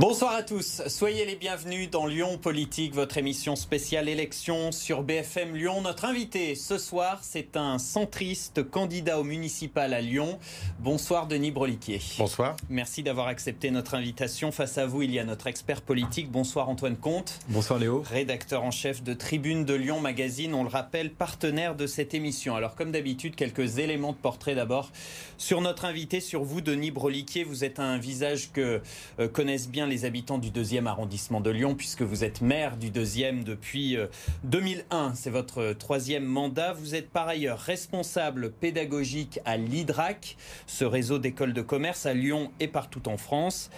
Bonsoir à tous, soyez les bienvenus dans Lyon Politique, votre émission spéciale élection sur BFM Lyon. Notre invité ce soir, c'est un centriste candidat au municipal à Lyon. Bonsoir Denis Broliquier. Bonsoir. Merci d'avoir accepté notre invitation. Face à vous, il y a notre expert politique. Bonsoir Antoine Comte. Bonsoir Léo. Rédacteur en chef de Tribune de Lyon Magazine, on le rappelle, partenaire de cette émission. Alors comme d'habitude, quelques éléments de portrait d'abord sur notre invité, sur vous Denis Broliquier. Vous êtes un visage que euh, connaissent bien les habitants du deuxième arrondissement de Lyon, puisque vous êtes maire du deuxième depuis 2001. Euh, C'est votre troisième mandat. Vous êtes par ailleurs responsable pédagogique à l'IDRAC, ce réseau d'écoles de commerce à Lyon et partout en France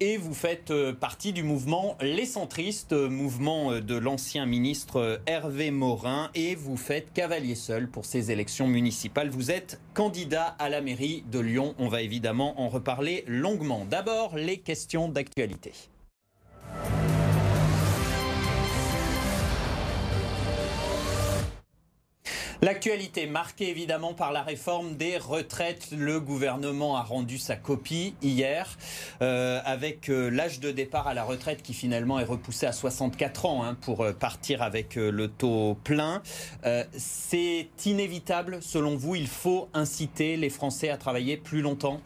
et vous faites euh, partie du mouvement Les Centristes, mouvement de l'ancien ministre Hervé Morin, et vous faites cavalier seul pour ces élections municipales. Vous êtes candidat à la mairie de Lyon. On va évidemment en reparler longuement. D'abord, les questions d'actualité. L'actualité marquée évidemment par la réforme des retraites. Le gouvernement a rendu sa copie hier euh, avec euh, l'âge de départ à la retraite qui finalement est repoussé à 64 ans hein, pour euh, partir avec le taux plein. C'est inévitable selon vous. Il faut inciter les Français à travailler plus longtemps?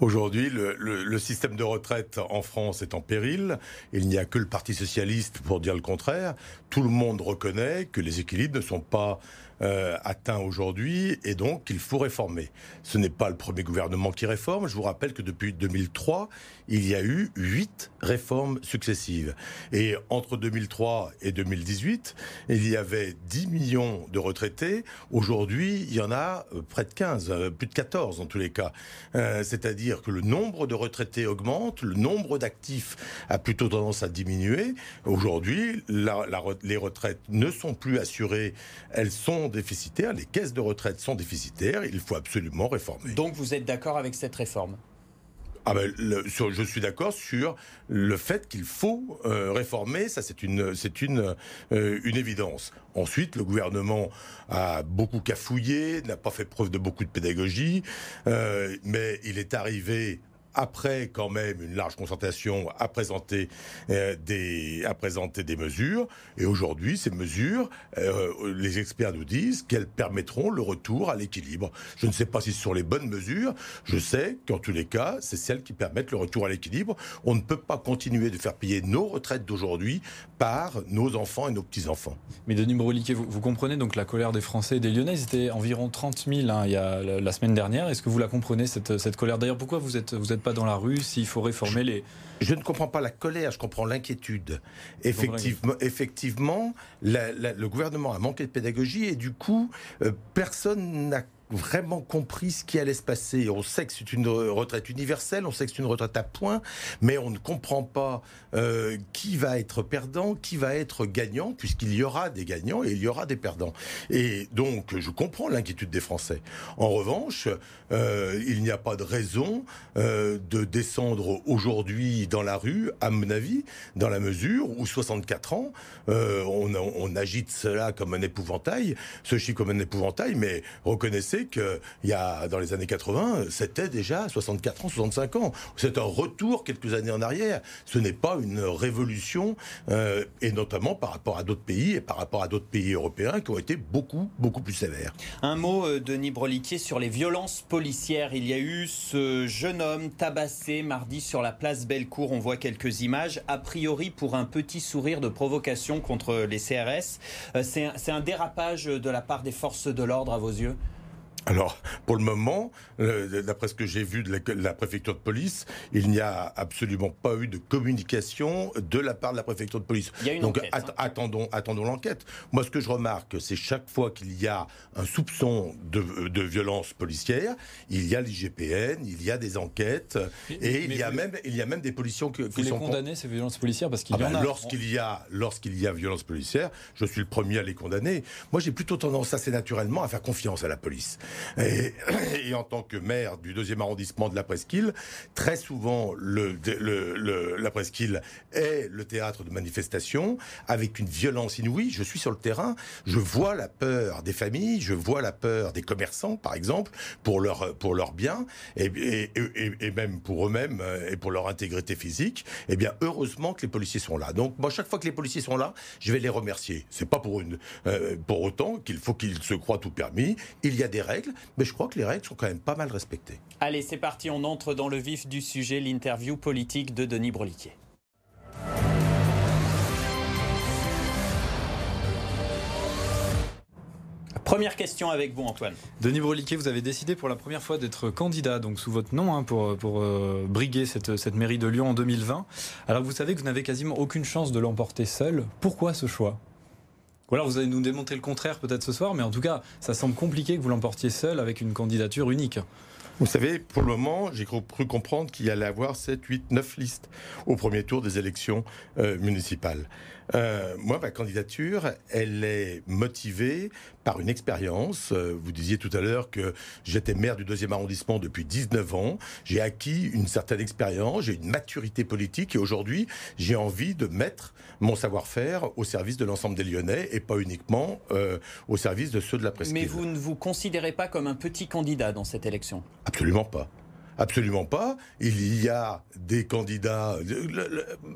Aujourd'hui, le, système de retraite en France est en péril. Il n'y a que le Parti socialiste pour dire le contraire. Tout le monde reconnaît que les équilibres ne sont pas euh, atteints aujourd'hui et donc il faut réformer. Ce n'est pas le premier gouvernement qui réforme. Je vous rappelle que depuis 2003, il y a eu huit réformes successives. Et entre 2003 et 2018, il y avait 10 millions de retraités. Aujourd'hui, il y en a euh, près de 15, euh, plus de 14 en tous les cas. Euh, C'est-à-dire que le nombre de retraités augmente, le nombre d'actifs a plutôt tendance à diminuer. Aujourd'hui, les retraites ne sont plus assurées, elles sont déficitaires, les caisses de retraite sont déficitaires, il faut absolument réformer. Donc vous êtes d'accord avec cette réforme? Ah ben, le, sur, je suis d'accord sur le fait qu'il faut euh, réformer, ça c'est une, c'est une, euh, une évidence. Ensuite, le gouvernement a beaucoup cafouillé, n'a pas fait preuve de beaucoup de pédagogie, euh, mais il est arrivé après quand même une large concertation, à présenter, euh, des, à présenter des mesures. Et aujourd'hui, ces mesures, euh, les experts nous disent qu'elles permettront le retour à l'équilibre. Je ne sais pas si ce sont les bonnes mesures. Je sais qu'en tous les cas, c'est celles qui permettent le retour à l'équilibre. On ne peut pas continuer de faire payer nos retraites d'aujourd'hui par nos enfants et nos petits-enfants. Mais Denis Broliquet, vous, vous, comprenez donc la colère des Français et des Lyonnais. Ils étaient environ 30 000 hein, il y a la, la semaine dernière. Est-ce que vous la comprenez, cette, cette colère? D'ailleurs, pourquoi vous êtes, vous êtes pas dans la rue s'il faut réformer les... Je ne comprends pas la colère, je comprends l'inquiétude. Effectivement, effectivement la, la, le gouvernement a manqué de pédagogie et du coup, euh, personne n'a vraiment compris ce qui allait se passer. On sait que c'est une retraite universelle, on sait que c'est une retraite à points, mais on ne comprend pas euh, qui va être perdant, qui va être gagnant, puisqu'il y aura des gagnants et il y aura des perdants. Et donc, je comprends l'inquiétude des Français. En revanche, euh, il n'y a pas de raison euh, de descendre aujourd'hui dans la rue, à mon avis, dans la mesure où 64 ans, on, agite cela comme un épouvantail, ce comme un épouvantail, mais reconnaissez qu'il y a, dans les années 80, c'était déjà 64 ans, 65 ans. C'est un retour quelques années en arrière. Ce n'est pas une révolution, euh, et notamment par rapport à d'autres pays et par rapport à d'autres pays européens qui ont été beaucoup, beaucoup plus sévères. Un mot, euh, Denis Broliquier, sur les violences policières. Il y a eu ce jeune homme tabassé mardi sur la place Bellecour. On voit quelques images, a priori pour un petit sourire de provocation contre les CRS. Euh, C'est un dérapage de la part des forces de l'ordre à vos yeux? Alors, pour le moment, euh, d'après ce que j'ai vu de la, de la, préfecture de police, il n'y a absolument pas eu de communication de la part de la préfecture de police. Donc, enquête, at hein. attendons, attendons l'enquête. Moi, ce que je remarque, c'est chaque fois qu'il y a un soupçon de, de, violence policière, il y a l'IGPN, il y a des enquêtes, mais, et il y a même, il y a même des policiers qui, vous qui sont condamnés ces violences policières parce qu'il ah y en ben, a. Lorsqu'il y a, lorsqu'il y a violence policière, je suis le premier à les condamner. Moi, j'ai plutôt tendance assez naturellement à faire confiance à la police. Et, en tant que maire du deuxième arrondissement de la Presqu'île, très souvent, la Presqu'île est le théâtre de manifestations avec une violence inouïe. Je suis sur le terrain, je vois la peur des familles, je vois la peur des commerçants, par exemple, pour leur pour leurs biens et, même pour eux-mêmes euh, et pour leur intégrité physique. Eh bien, heureusement que les policiers sont là. Donc, moi, chaque fois que les policiers sont là, je vais les remercier. C'est pas pour une euh, pour autant qu'il faut qu'ils se croient tout permis. Il y a des règles, mais je crois que les règles sont quand même pas mal respectées. Allez, c'est parti. On entre dans le vif du sujet, l'interview politique de Denis Broliquier. Première question avec vous, Antoine. Denis Broliquet, vous avez décidé pour la première fois d'être candidat, donc sous votre nom, hein, pour, pour euh, briguer cette, cette mairie de Lyon en 2020. Alors vous savez que vous n'avez quasiment aucune chance de l'emporter seul. Pourquoi ce choix? Ou alors vous allez nous démontrer le contraire peut-être ce soir, mais en tout cas, ça semble compliqué que vous l'emportiez seul avec une candidature unique. Vous savez, pour le moment, j'ai cru comprendre qu'il y allait avoir 7, 8, 9 listes au premier tour des élections euh, municipales. Euh, moi, ma candidature, elle est motivée par une expérience. Euh, vous disiez tout à l'heure que j'étais maire du deuxième arrondissement depuis 19 ans. J'ai acquis une certaine expérience, j'ai une maturité politique et aujourd'hui, j'ai envie de mettre mon savoir-faire au service de l'ensemble des Lyonnais et pas uniquement euh, au service de ceux de la presse. Mais vous ne vous considérez pas comme un petit candidat dans cette élection? Absolument pas. Absolument pas. Il y a des candidats.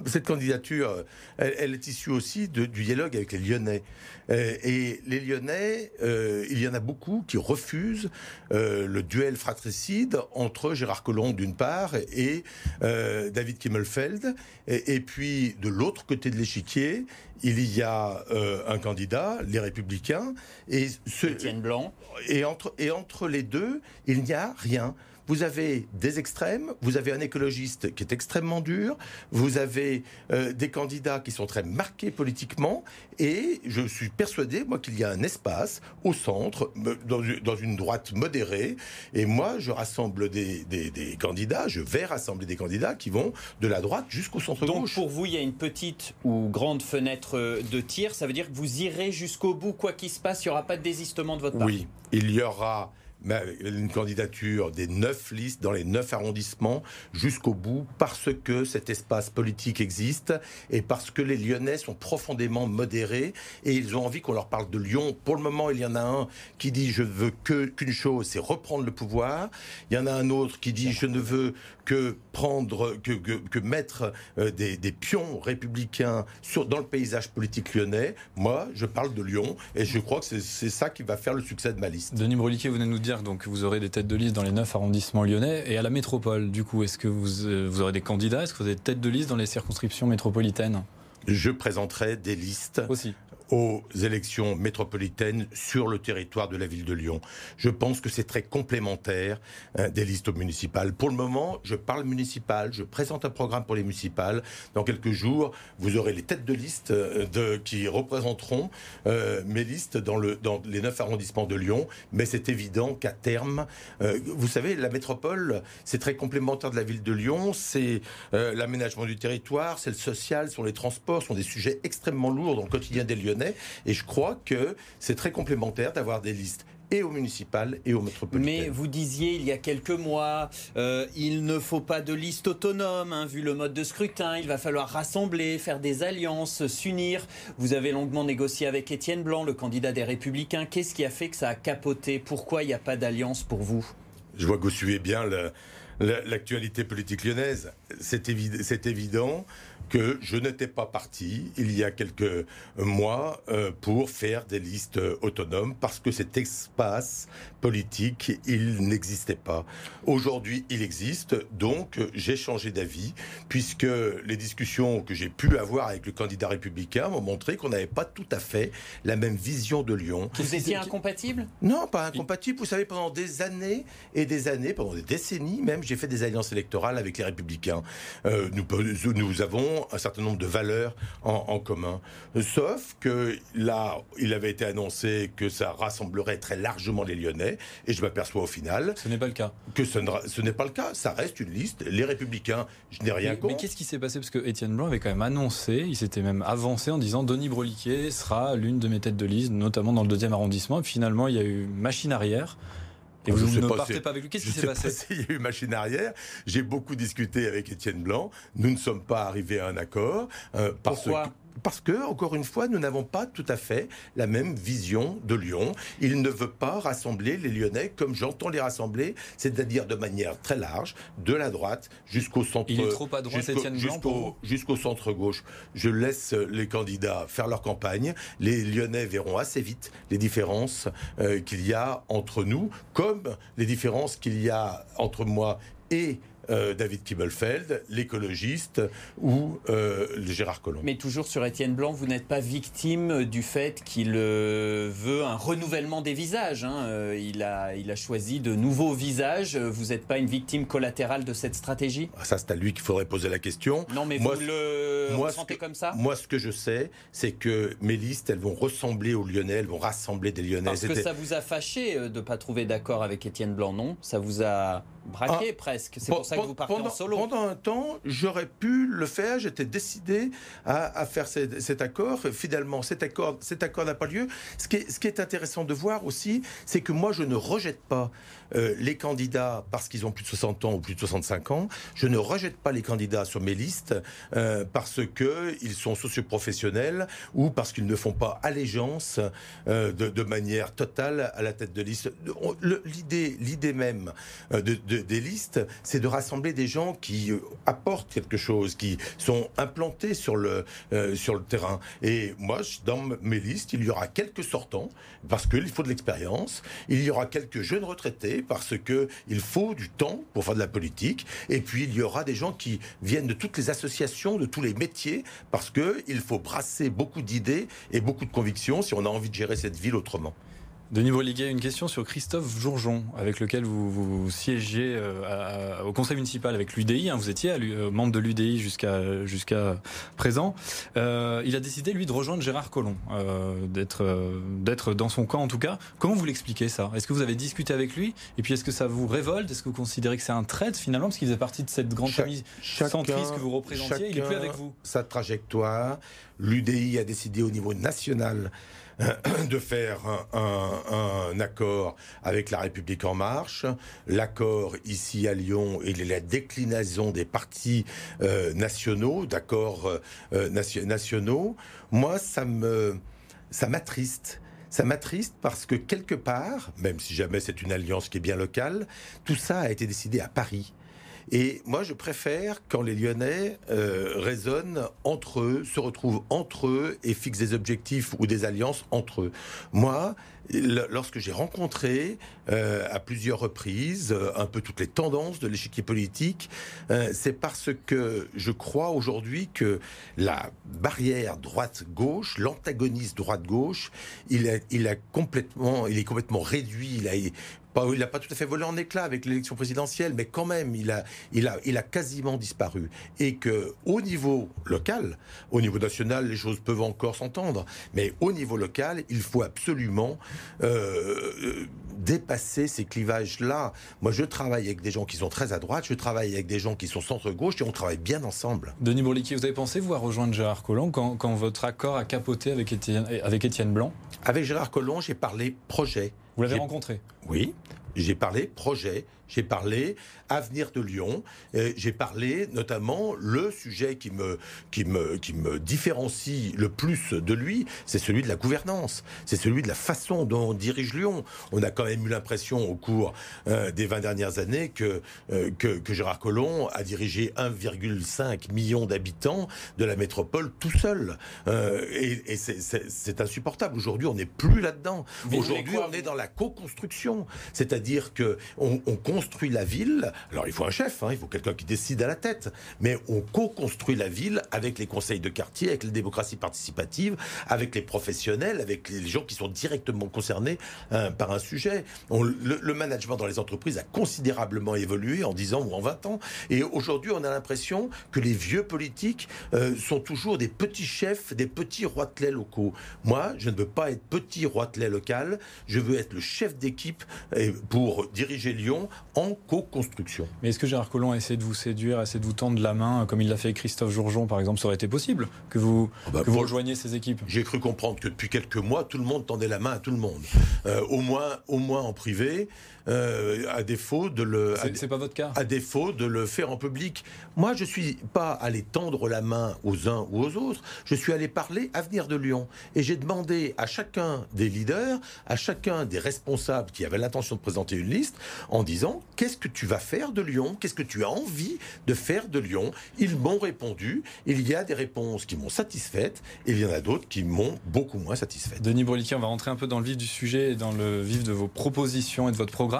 Cette candidature, elle, est issue aussi du dialogue avec les Lyonnais. Euh, et les Lyonnais, euh, il y en a beaucoup qui refusent euh, le duel fratricide entre Gérard Collomb d'une part et David Kimmelfeld. Et, puis de l'autre côté de l'échiquier, il y a un candidat, les Républicains, et ce, Étienne Blanc. Et entre, et entre les deux, il n'y a rien. Vous avez des extrêmes, vous avez un écologiste qui est extrêmement dur, vous avez euh, des candidats qui sont très marqués politiquement, et je suis persuadé, moi, qu'il y a un espace au centre, dans, une droite modérée, et moi, je rassemble des, candidats, je vais rassembler des candidats qui vont de la droite jusqu'au centre Donc pour vous, il y a une petite ou grande fenêtre de tir, ça veut dire que vous irez jusqu'au bout, quoi qu'il se passe, il n'y aura pas de désistement de votre part? Oui, il y aura une candidature des neuf listes dans les neuf arrondissements jusqu'au bout parce que cet espace politique existe et parce que les Lyonnais sont profondément modérés et ils ont envie qu'on leur parle de Lyon. Pour le moment, il y en a un qui dit je veux que qu'une chose, c'est reprendre le pouvoir. Il y en a un autre qui dit je ne veux que prendre, que, que, mettre euh, des, des, pions républicains sur, dans le paysage politique lyonnais. Moi, je parle de Lyon et je crois que c'est ça qui va faire le succès de ma liste. Denis Broliquier, vous venez nous dire donc vous aurez des têtes de liste dans les neuf arrondissements lyonnais et à la métropole. Du coup, est-ce que vous, euh, vous aurez des candidats? Est-ce que vous avez des têtes de liste dans les circonscriptions métropolitaines? Je présenterai des listes Aussi aux élections métropolitaines sur le territoire de la ville de Lyon. Je pense que c'est très complémentaire hein, des listes municipales. Pour le moment, je parle municipal, je présente un programme pour les municipales. Dans quelques jours, vous aurez les têtes de liste euh, qui représenteront euh, mes listes dans, le, dans les neuf arrondissements de Lyon. Mais c'est évident qu'à terme, euh, vous savez, la métropole, c'est très complémentaire de la ville de Lyon. C'est l'aménagement du territoire, c'est le social, sont les transports, sont des sujets extrêmement lourds dans le quotidien des Lyonnais. Et je crois que c'est très complémentaire d'avoir des listes et au municipal et au métropolitain. Mais vous disiez il y a quelques mois, euh, il ne faut pas de liste autonome, hein, vu le mode de scrutin, il va falloir rassembler, faire des alliances, s'unir. Vous avez longuement négocié avec Étienne Blanc, le candidat des Républicains. Qu'est-ce qui a fait que ça a capoté? Pourquoi il n'y a pas d'alliance pour vous? Je vois que vous suivez bien l'actualité politique lyonnaise. C'est évident que je n'étais pas parti il y a quelques mois euh, pour faire des listes autonomes parce que cet espace politique, il n'existait pas. Aujourd'hui, il existe, donc j'ai changé d'avis puisque les discussions que j'ai pu avoir avec le candidat républicain m'ont montré qu'on n'avait pas tout à fait la même vision de Lyon. Vous étiez incompatible? Non, pas incompatible. Vous savez, pendant des années et des années, pendant des décennies même, j'ai fait des alliances électorales avec les républicains. Euh, nous, nous avons un certain nombre de valeurs en, commun. Sauf que là, il avait été annoncé que ça rassemblerait très largement les Lyonnais, et je m'aperçois au final. Ce n'est pas le cas. Que ce, n'est pas le cas. Ça reste une liste. Les Républicains, je n'ai rien contre. Mais qu'est-ce qui s'est passé? Parce que Étienne Blanc avait quand même annoncé, il s'était même avancé en disant Denis Broliquier sera l'une de mes têtes de liste, notamment dans le deuxième arrondissement. Et finalement, il y a eu machine arrière. Et vous, ne partez pas avec lui Qu'est-ce qui s'est passé Il y a eu machine arrière. J'ai beaucoup discuté avec Étienne Blanc. Nous ne sommes pas arrivés à un accord. Euh, Pourquoi? Parce que, encore une fois, nous n'avons pas tout à fait la même vision de Lyon. Il ne veut pas rassembler les Lyonnais comme j'entends les rassembler, c'est-à-dire de manière très large, de la droite jusqu'au centre. Il est trop à droite, jusqu'au, jusqu'au centre gauche. Je laisse les candidats faire leur campagne. Les Lyonnais verront assez vite les différences euh, qu'il y a entre nous, comme les différences qu'il y a entre moi et euh, David Kibbelfeld, l'écologiste ou euh, Gérard Collomb. Mais toujours sur Étienne Blanc, vous n'êtes pas victime du fait qu'il euh, veut un renouvellement des visages. Hein. il, a, il a choisi de nouveaux visages. Vous n'êtes pas une victime collatérale de cette stratégie? Ah, Ça, c'est à lui qu'il faudrait poser la question. Non, mais moi, vous le moi, ressentez comme ça? Moi, ce que je sais, c'est que mes listes, elles vont ressembler aux Lyonnais, elles vont rassembler des Lyonnais. Parce que ça vous a fâché de ne pas trouver d'accord avec Étienne Blanc, non? Ça vous a braqué ah, presque. C'est pour ça que vous partez pendant, en solo. Pendant un temps, j'aurais pu le faire. J'étais décidé à, faire cet, accord. Finalement, cet accord, cet accord n'a pas lieu. Ce qui, est, ce qui est intéressant de voir aussi, c'est que moi, je ne rejette pas euh, les candidats parce qu'ils ont plus de 60 ans ou plus de 65 ans. Je ne rejette pas les candidats sur mes listes euh, parce qu'ils sont socioprofessionnels ou parce qu'ils ne font pas allégeance euh, de, manière totale à la tête de liste. L'idée, l'idée même de, des listes, c'est de rassembler des gens qui apportent quelque chose, qui sont implantés sur le, sur le terrain. Et moi, dans mes listes, il y aura quelques sortants parce qu'il faut de l'expérience. Il y aura quelques jeunes retraités parce que il faut du temps pour faire de la politique. Et puis il y aura des gens qui viennent de toutes les associations, de tous les métiers, parce que il faut brasser beaucoup d'idées et beaucoup de convictions si on a envie de gérer cette ville autrement. Denis Liguet, une question sur Christophe Jourjon, avec lequel vous, vous siégez euh, au conseil municipal avec l'UDI. Hein. vous étiez euh, membre de l'UDI jusqu'à jusqu'à présent. Euh, il a décidé, lui, de rejoindre Gérard Collomb, d'être d'être dans son camp en tout cas. Comment vous l'expliquez ça? Est-ce que vous avez discuté avec lui? Et puis est-ce que ça vous révolte? Est-ce que vous considérez que c'est un traître finalement Parce qu'il faisait partie de cette grande famille centriste que vous représentiez? Il n'est plus avec vous. Sa trajectoire. L'UDI a décidé au niveau national de faire un, accord avec la République en marche. L'accord ici à Lyon, est la déclinaison des partis euh, nationaux, d'accords euh, nationaux. Moi, ça ça m'attriste. Ça m'attriste parce que quelque part, même si jamais c'est une alliance qui est bien locale, tout ça a été décidé à Paris. Et moi, je préfère quand les Lyonnais euh, raisonnent entre eux, se retrouvent entre eux et fixent des objectifs ou des alliances entre eux. Moi, lorsque j'ai rencontré euh, à plusieurs reprises euh, un peu toutes les tendances de l'échiquier politique, c'est parce que je crois aujourd'hui que la barrière droite-gauche, l'antagonisme droite-gauche, il, il, est complètement réduit. Il n'a pas tout à fait volé en éclats avec l'élection présidentielle, mais quand même, il a, il a, il a quasiment disparu. Et que au niveau local, au niveau national, les choses peuvent encore s'entendre, mais au niveau local, il faut absolument euh, dépasser ces clivages-là. Moi, je travaille avec des gens qui sont très à droite, je travaille avec des gens qui sont centre-gauche, et on travaille bien ensemble. Denis Bourliquier, vous avez pensé vous rejoindre Gérard Collomb quand, quand votre accord a capoté avec Étienne, avec Étienne Blanc? Avec Gérard Collomb, j'ai parlé projet. Vous l'avez rencontré? Oui, j'ai parlé projet, j'ai parlé avenir de Lyon, j'ai parlé notamment le sujet qui me, qui, me, qui me différencie le plus de lui, c'est celui de la gouvernance, c'est celui de la façon dont on dirige Lyon. On a quand même eu l'impression au cours euh, des 20 dernières années que, euh, que, que, Gérard Collomb a dirigé 1,5 million d'habitants de la métropole tout seul. Euh, et, et c'est insupportable. Aujourd'hui, on n'est plus là-dedans. Aujourd'hui, on est dans la co-construction. C'est-à-dire que on, on construit la ville. Alors il faut un chef, hein, il faut quelqu'un qui décide à la tête. Mais on co-construit la ville avec les conseils de quartier, avec la démocratie participative, avec les professionnels, avec les gens qui sont directement concernés hein, par un sujet. le, management dans les entreprises a considérablement évolué en 10 ans ou en 20 ans. Et aujourd'hui, on a l'impression que les vieux politiques euh, sont toujours des petits chefs, des petits roitelets locaux. Moi, je ne veux pas être petit roitelet local, je veux être le chef d'équipe pour diriger Lyon en co-construction. Mais est-ce que Gérard Collomb a essayé de vous séduire, a essayé de vous tendre la main, comme il l'a fait avec Christophe Jourjon, par exemple Ça aurait été possible que vous, ah bah, vous rejoigniez ces équipes? J'ai cru comprendre que depuis quelques mois, tout le monde tendait la main à tout le monde. Euh, au, moins, au moins en privé. Euh, à défaut de le. C'est pas votre cas? À défaut de le faire en public. Moi, je suis pas allé tendre la main aux uns ou aux autres. Je suis allé parler avenir de Lyon et j'ai demandé à chacun des leaders, à chacun des responsables qui avaient l'intention de présenter une liste, en disant qu'est-ce que tu vas faire de Lyon? Qu'est-ce que tu as envie de faire de Lyon? Ils m'ont répondu. Il y a des réponses qui m'ont satisfaite et il y en a d'autres qui m'ont beaucoup moins satisfaite. Denis Broliquier, on va rentrer un peu dans le vif du sujet et dans le vif de vos propositions et de votre programme.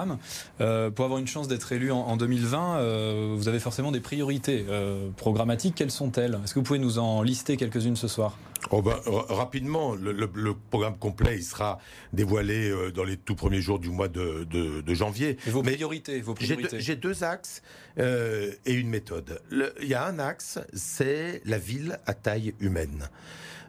Euh, pour avoir une chance d'être élu en, 2020, euh, vous avez forcément des priorités euh, programmatiques. Quelles sont-elles? Est-ce que vous pouvez nous en lister quelques-unes ce soir? Oh ben, Rapidement, le, programme complet il sera dévoilé dans les tout premiers jours du mois de, janvier. vos priorités, vos priorités. J'ai deux, axes et une méthode. Il y a un axe, c'est la ville à taille humaine.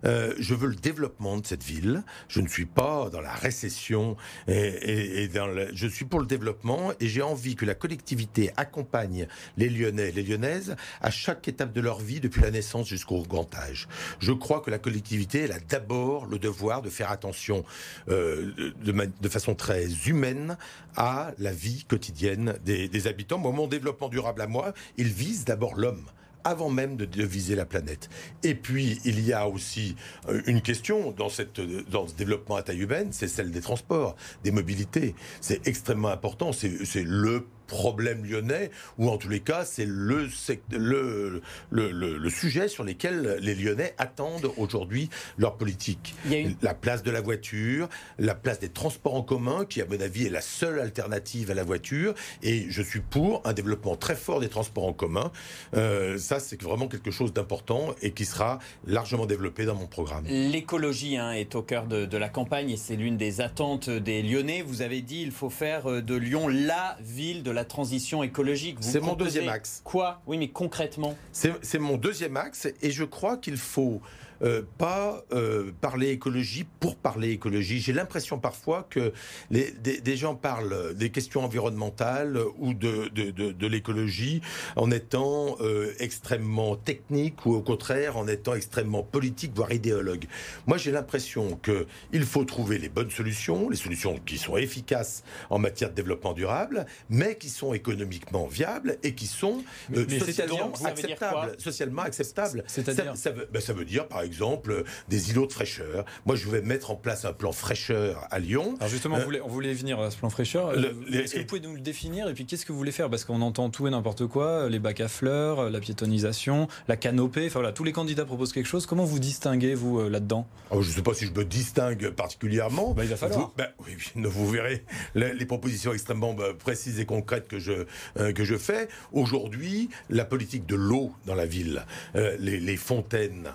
Euh, je veux le développement de cette ville. Je ne suis pas dans la récession et, je suis pour le développement et j'ai envie que la collectivité accompagne les Lyonnais et les Lyonnaises à chaque étape de leur vie depuis la naissance jusqu'au grand âge. Je crois que la collectivité elle a d'abord le devoir de faire attention euh, de, façon très humaine à la vie quotidienne des, habitants. Mon développement durable à moi, il vise d'abord l'homme avant même de, viser la planète. Et puis, il y a aussi euh, une question dans, cette, dans ce développement à taille humaine, c'est celle des transports, des mobilités. C'est extrêmement important, c'est le problème lyonnais, ou en tous les cas, c'est le, le, le, sujet sur lequel les Lyonnais attendent aujourd'hui leur politique. La place de la voiture, la place des transports en commun, qui à mon avis est la seule alternative à la voiture, et je suis pour un développement très fort des transports en commun. Euh, ça, c'est vraiment quelque chose d'important et qui sera largement développé dans mon programme. L'écologie hein, est au cœur de, de la campagne et c'est l'une des attentes des Lyonnais. Vous avez dit il faut faire euh, de Lyon la ville de la transition écologique. C'est mon deuxième axe. Quoi? Oui, mais concrètement C'est mon deuxième axe et je crois qu'il faut euh, pas euh, parler écologie pour parler écologie. J'ai l'impression parfois que les, des, gens parlent des questions environnementales ou de, de, de, l'écologie en étant euh, extrêmement technique ou au contraire en étant extrêmement politique, voire idéologue. Moi, j'ai l'impression qu'il faut trouver les bonnes solutions, les solutions qui sont efficaces en matière de développement durable, mais qui sont économiquement viables et qui sont socialement acceptables. Socialement acceptables. C'est-à-dire ça, veut, ben, ça veut dire, par exemple, des îlots de fraîcheur. Moi, je vais mettre en place un plan fraîcheur à Lyon. Alors justement, on, euh, voulait, venir à ce plan fraîcheur. Euh, est-ce que vous pouvez nous le définir Et puis, qu'est-ce que vous voulez faire? Parce qu'on entend tout et n'importe quoi, les bacs à fleurs, la piétonisation, la canopée. Enfin voilà, tous les candidats proposent quelque chose. Comment vous distinguez, vous, euh, là-dedans? Oh, Je ne sais pas si je me distingue particulièrement. Bah, il va falloir. Vous, bah, oui, vous verrez les, propositions extrêmement bah, précises et concrètes que je, que je fais. Aujourd'hui, la politique de l'eau dans la ville, les, les, fontaines,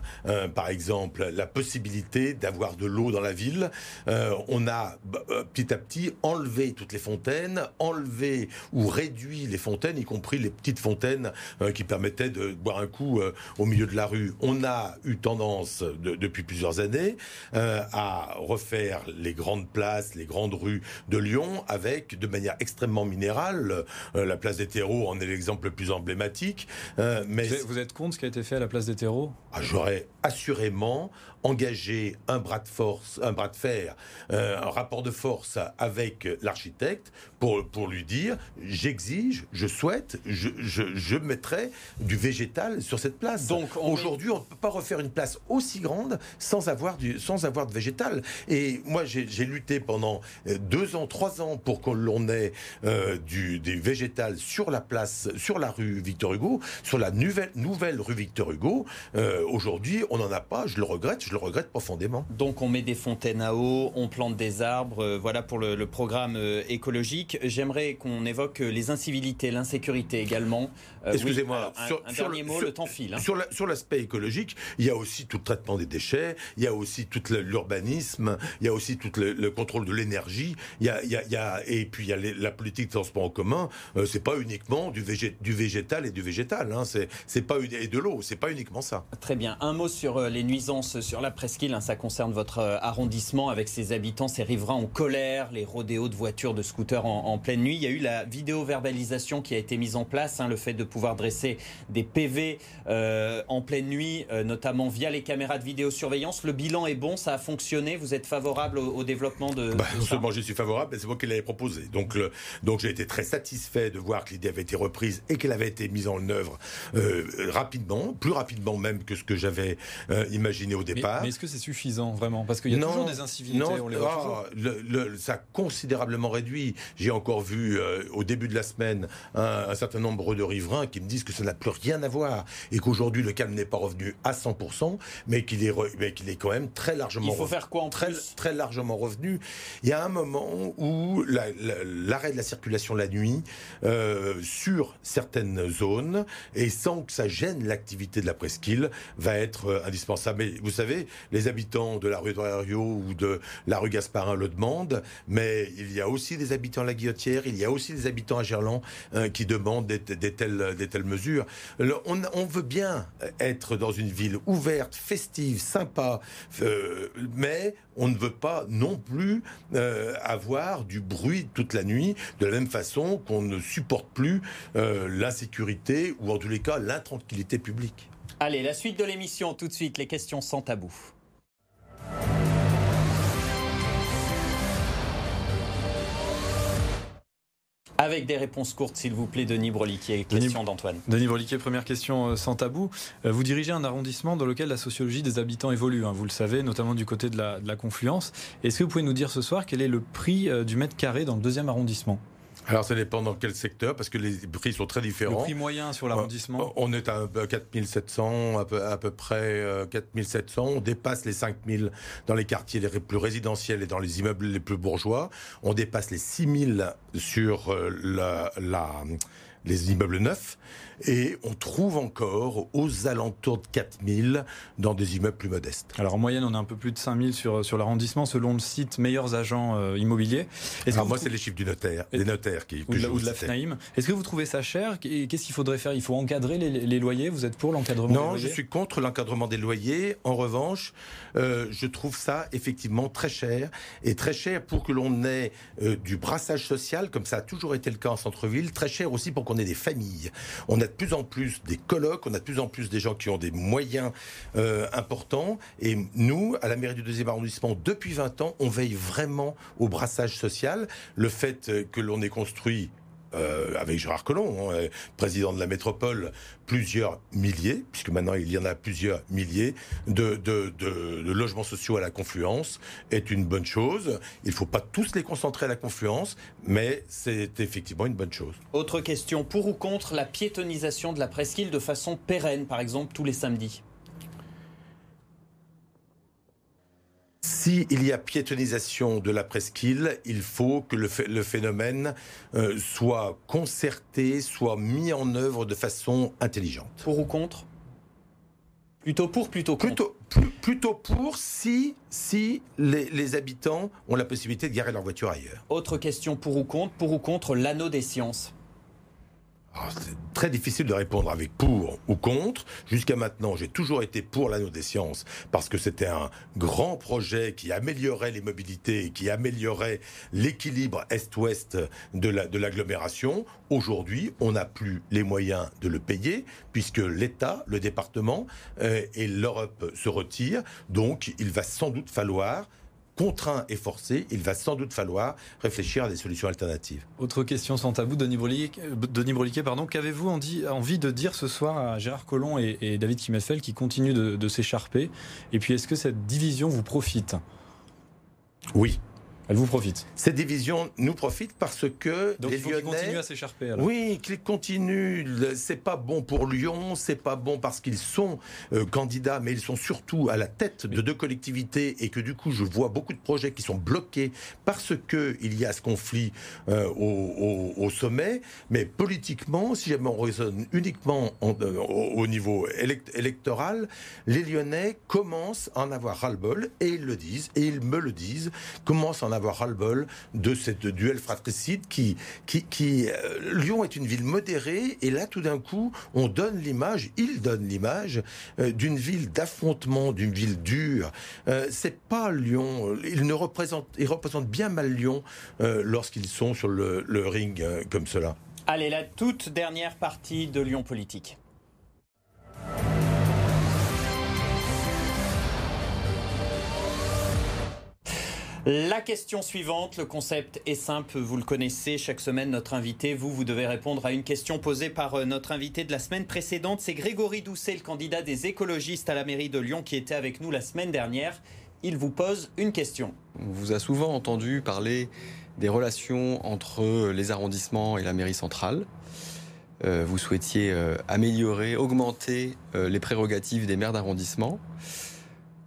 par exemple, la possibilité d'avoir de l'eau dans la ville. Euh, on a bah, euh, petit à petit enlevé toutes les fontaines, enlevé ou réduit les fontaines, y compris les petites fontaines euh, qui permettaient de boire un coup au milieu de la rue. On a eu tendance depuis plusieurs années à refaire les grandes places, les grandes rues de Lyon avec, de manière extrêmement minérale, la place des terreaux en est l'exemple le plus emblématique. mais vous êtes contre ce qui a été fait à la place des terreaux? Ah, J'aurais assurément engager un bras de force, un bras de fer, euh, un rapport de force avec l'architecte pour, pour lui dire j'exige, je souhaite, je, je, mettrai du végétal sur cette place. Donc aujourd'hui, on ne peut pas refaire une place aussi grande sans avoir, du, sans avoir de végétal. Et moi, j'ai lutté pendant euh, deux ans, trois ans pour que l'on ait euh, du, des végétal sur la place, sur la rue Victor Hugo, sur la nouvelle, nouvelle rue Victor Hugo. aujourd'hui, on n'en a pas, je le regrette je le regrette profondément. Donc on met des fontaines à eau, on plante des arbres, euh, voilà pour le, programme euh, écologique. J'aimerais qu'on évoque euh, les incivilités, l'insécurité également. Excusez-moi, un, dernier mot, le temps file. Hein. Sur l'aspect écologique, il y a aussi tout le traitement des déchets, il y a aussi tout l'urbanisme, il y a aussi tout le, contrôle de l'énergie, il, y a, et puis il y a la politique de transport en commun. c'est pas uniquement du, du végétal et du végétal, hein, c'est pas et de l'eau, c'est pas uniquement ça. Très bien. Un mot sur les nuisances sur la presqu'île. Hein, ça concerne votre euh, arrondissement avec ses habitants, ses riverains en colère, les rodéos de voitures, de scooters en, pleine nuit. Il y a eu la vidéo-verbalisation qui a été mise en place, hein, le fait de pouvoir dresser des PV euh, en pleine nuit, notamment via les caméras de vidéosurveillance. Le bilan est bon, ça a fonctionné. Vous êtes favorable au, développement de, bah, Non seulement je suis favorable, mais c'est moi qui l'avais proposé. Donc, donc j'ai été très satisfait de voir que l'idée avait été reprise et qu'elle avait été mise en œuvre rapidement, plus rapidement même que ce que j'avais euh, imaginé au départ. Mais, est-ce que c'est suffisant vraiment? Parce qu'il y a toujours des incivilités, non, on les voit ah, Le, ça a considérablement réduit. J'ai encore vu euh, au début de la semaine un, certain nombre de riverains qui me disent que ça n'a plus rien à voir et qu'aujourd'hui le calme n'est pas revenu à 100%, mais qu'il est, mais qu'il est quand même très largement. Il faut faire quoi en très, très largement revenu. Il y a un moment où l'arrêt de la circulation la nuit euh, sur certaines zones et sans que ça gêne l'activité de la presqu'île va être euh, indispensable. Mais vous savez, les habitants de la rue de ou de la rue Gasparin le demandent, mais il y a aussi des habitants à la Guillotière, il y a aussi des habitants à Gerland euh, qui demandent des, telles, des telles mesures. On, veut bien être dans une ville ouverte, festive, sympa, euh, mais on ne veut pas non plus avoir du bruit toute la nuit, de la même façon qu'on ne supporte plus l'insécurité ou en tous les cas l'intranquillité publique. Allez, la suite de l'émission, tout de suite, les questions sans tabou. Avec des réponses courtes, s'il vous plaît, Denis Broliquier. Question d'Antoine. Denis Broliquier, première question euh, sans tabou. Euh, vous dirigez un arrondissement dans lequel la sociologie des habitants évolue, hein, vous le savez, notamment du côté de la, de la confluence. Est-ce que vous pouvez nous dire ce soir quel est le prix euh, du mètre carré dans le deuxième arrondissement? Alors ça dépend dans quel secteur, parce que les prix sont très différents. Le prix moyen sur l'arrondissement? On est à 4700, à peu, à peu près 4700. Euh, on dépasse les 5000 dans les quartiers les plus résidentiels et dans les immeubles les plus bourgeois. On dépasse les 6000 sur euh, la, la les immeubles neufs. Et on trouve encore aux alentours de 4000 dans des immeubles plus modestes. Alors en moyenne, on a un peu plus de 5000 sur, sur l'arrondissement selon le site Meilleurs Agents euh, Immobiliers. Alors moi, c'est les chiffres du notaire, des notaires qui, ou, de la FNAIM. Est-ce que vous trouvez ça cher? Qu'est-ce qu'il faudrait faire? Il faut encadrer les, loyers? Vous êtes pour l'encadrement des loyers? Non, je suis contre l'encadrement des loyers. En revanche, euh, je trouve ça effectivement très cher. Et très cher pour que l'on ait euh, du brassage social, comme ça a toujours été le cas en centre-ville. Très cher aussi pour qu'on ait des familles. On a plus en plus des colloques, on a de plus en plus des gens qui ont des moyens euh, importants. Et nous, à la mairie du deuxième arrondissement, depuis 20 ans, on veille vraiment au brassage social. Le fait que l'on ait construit euh, avec Gérard Collomb, hein, président de la métropole, plusieurs milliers, puisque maintenant il y en a plusieurs milliers, de, de, de, logements sociaux à la confluence, est une bonne chose. Il ne faut pas tous les concentrer à la confluence, mais c'est effectivement une bonne chose. Autre question, pour ou contre la piétonisation de la presqu'île de façon pérenne, par exemple tous les samedis? S'il y a piétonisation de la presqu'île, il faut que le, phénomène euh, soit concerté, soit mis en œuvre de façon intelligente. Pour ou contre? Plutôt pour, plutôt contre? Plutôt, pour si, si les, habitants ont la possibilité de garer leur voiture ailleurs. Autre question pour ou contre? Pour ou contre l'anneau des sciences? C'est très difficile de répondre avec pour ou contre. Jusqu'à maintenant, j'ai toujours été pour l'anneau des sciences parce que c'était un grand projet qui améliorait les mobilités qui améliorait l'équilibre est-ouest de l'agglomération. Aujourd'hui, on n'a plus les moyens de le payer puisque l'État, le département euh, et l'Europe se retirent. Donc, il va sans doute falloir contraint et forcé, il va sans doute falloir réfléchir à des solutions alternatives. Autre question sans tabou, Denis Broliquet, Denis pardon, qu'avez-vous envie de dire ce soir à Gérard Collomb et, David Kimmelfeld qui continuent de, de s'écharper? Et puis est-ce que cette division vous profite? Oui, elle vous profite. Cette division nous profite parce que Donc les il faut Lyonnais continuent à s'écharper. Oui, qu'ils continuent. C'est pas bon pour Lyon, c'est pas bon parce qu'ils sont euh, candidats, mais ils sont surtout à la tête de deux collectivités et que du coup, je vois beaucoup de projets qui sont bloqués parce que il y a ce conflit euh, au, sommet. Mais politiquement, si jamais on raisonne uniquement euh, au, niveau électoral, les Lyonnais commencent à en avoir ras-le-bol et ils le disent et ils me le disent, commencent à en avoir avoir ras-le-bol de cette duel fratricide qui, qui, qui euh, Lyon est une ville modérée et là tout d'un coup on donne l'image, il donne l'image euh, d'une ville d'affrontement, d'une ville dure. Euh, c'est pas Lyon. Il ne représente, il représente bien mal Lyon lorsqu'ils sont sur le, le ring comme cela. Allez, la toute dernière partie de Lyon Politique. La question suivante, le concept est simple, vous le connaissez, chaque semaine notre invité, vous, vous devez répondre à une question posée par euh, notre invité de la semaine précédente. C'est Grégory Doucet, le candidat des écologistes à la mairie de Lyon qui était avec nous la semaine dernière. Il vous pose une question. On vous a souvent entendu parler des relations entre les arrondissements et la mairie centrale. Euh, vous souhaitiez euh, améliorer, augmenter les prérogatives des maires d'arrondissement.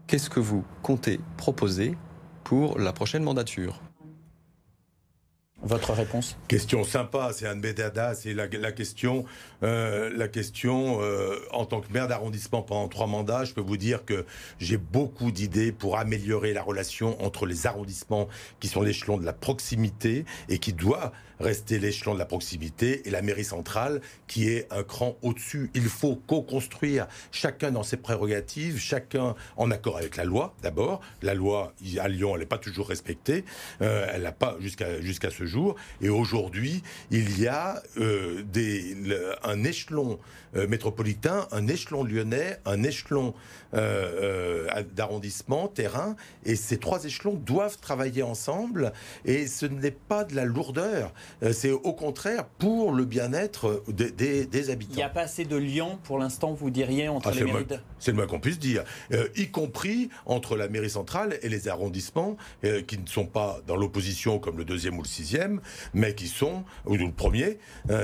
Qu'est-ce que vous comptez proposer pour la prochaine mandature. Votre réponse? Question sympa, c'est Anne Bédada, c'est la, question, euh, la question euh, en tant que maire d'arrondissement pendant trois mandats, je peux vous dire que j'ai beaucoup d'idées pour améliorer la relation entre les arrondissements qui sont l'échelon de la proximité et qui doit rester l'échelon de la proximité et la mairie centrale qui est un cran au-dessus. Il faut co-construire chacun dans ses prérogatives, chacun en accord avec la loi d'abord. La loi à Lyon, elle n'est pas toujours respectée, euh, elle n'a pas jusqu'à jusqu'à ce jour. Et aujourd'hui, il y a euh, des, un échelon euh, métropolitain, un échelon lyonnais, un échelon d'arrondissement, terrain, et ces trois échelons doivent travailler ensemble. Et ce n'est pas de la lourdeur. Euh, c'est au contraire pour le bien-être des, habitants. Il n'y a pas assez de liens pour l'instant, vous diriez, entre ah, les mairies C'est le moins qu'on puisse dire, euh, y compris entre la mairie centrale et les arrondissements, euh, qui ne sont pas dans l'opposition comme le deuxième ou le sixième, mais qui sont, ou le premier,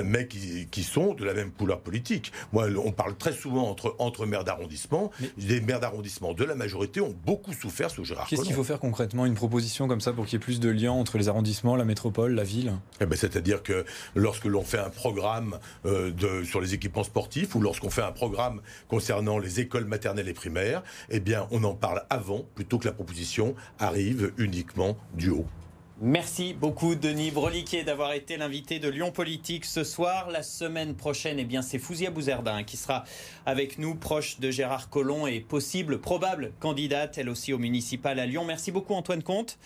mais qui, sont de la même couleur politique. Moi, on parle très souvent entre, entre maires d'arrondissement. Les maires d'arrondissement de la majorité ont beaucoup souffert sous Gérard Qu'est-ce qu'il faut faire concrètement Une proposition comme ça pour qu'il y ait plus de liens entre les arrondissements, la métropole, la ville? Eh ben, c'est-à-dire que lorsque l'on fait un programme euh, de, sur les équipements sportifs ou lorsqu'on fait un programme concernant les écoles maternelles et primaires, eh bien, on en parle avant plutôt que la proposition arrive uniquement du haut. Merci beaucoup Denis Broliquier d'avoir été l'invité de Lyon Politique ce soir. La semaine prochaine, eh bien, c'est Fouzia Bouzerdin qui sera avec nous, proche de Gérard Collomb et possible, probable candidate, elle aussi au municipal à Lyon. Merci beaucoup Antoine Comte.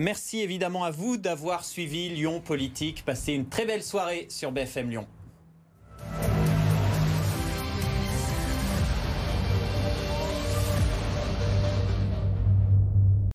merci euh, évidemment à vous d'avoir suivi Lyon Politique. Passez une très belle soirée sur BFM Lyon.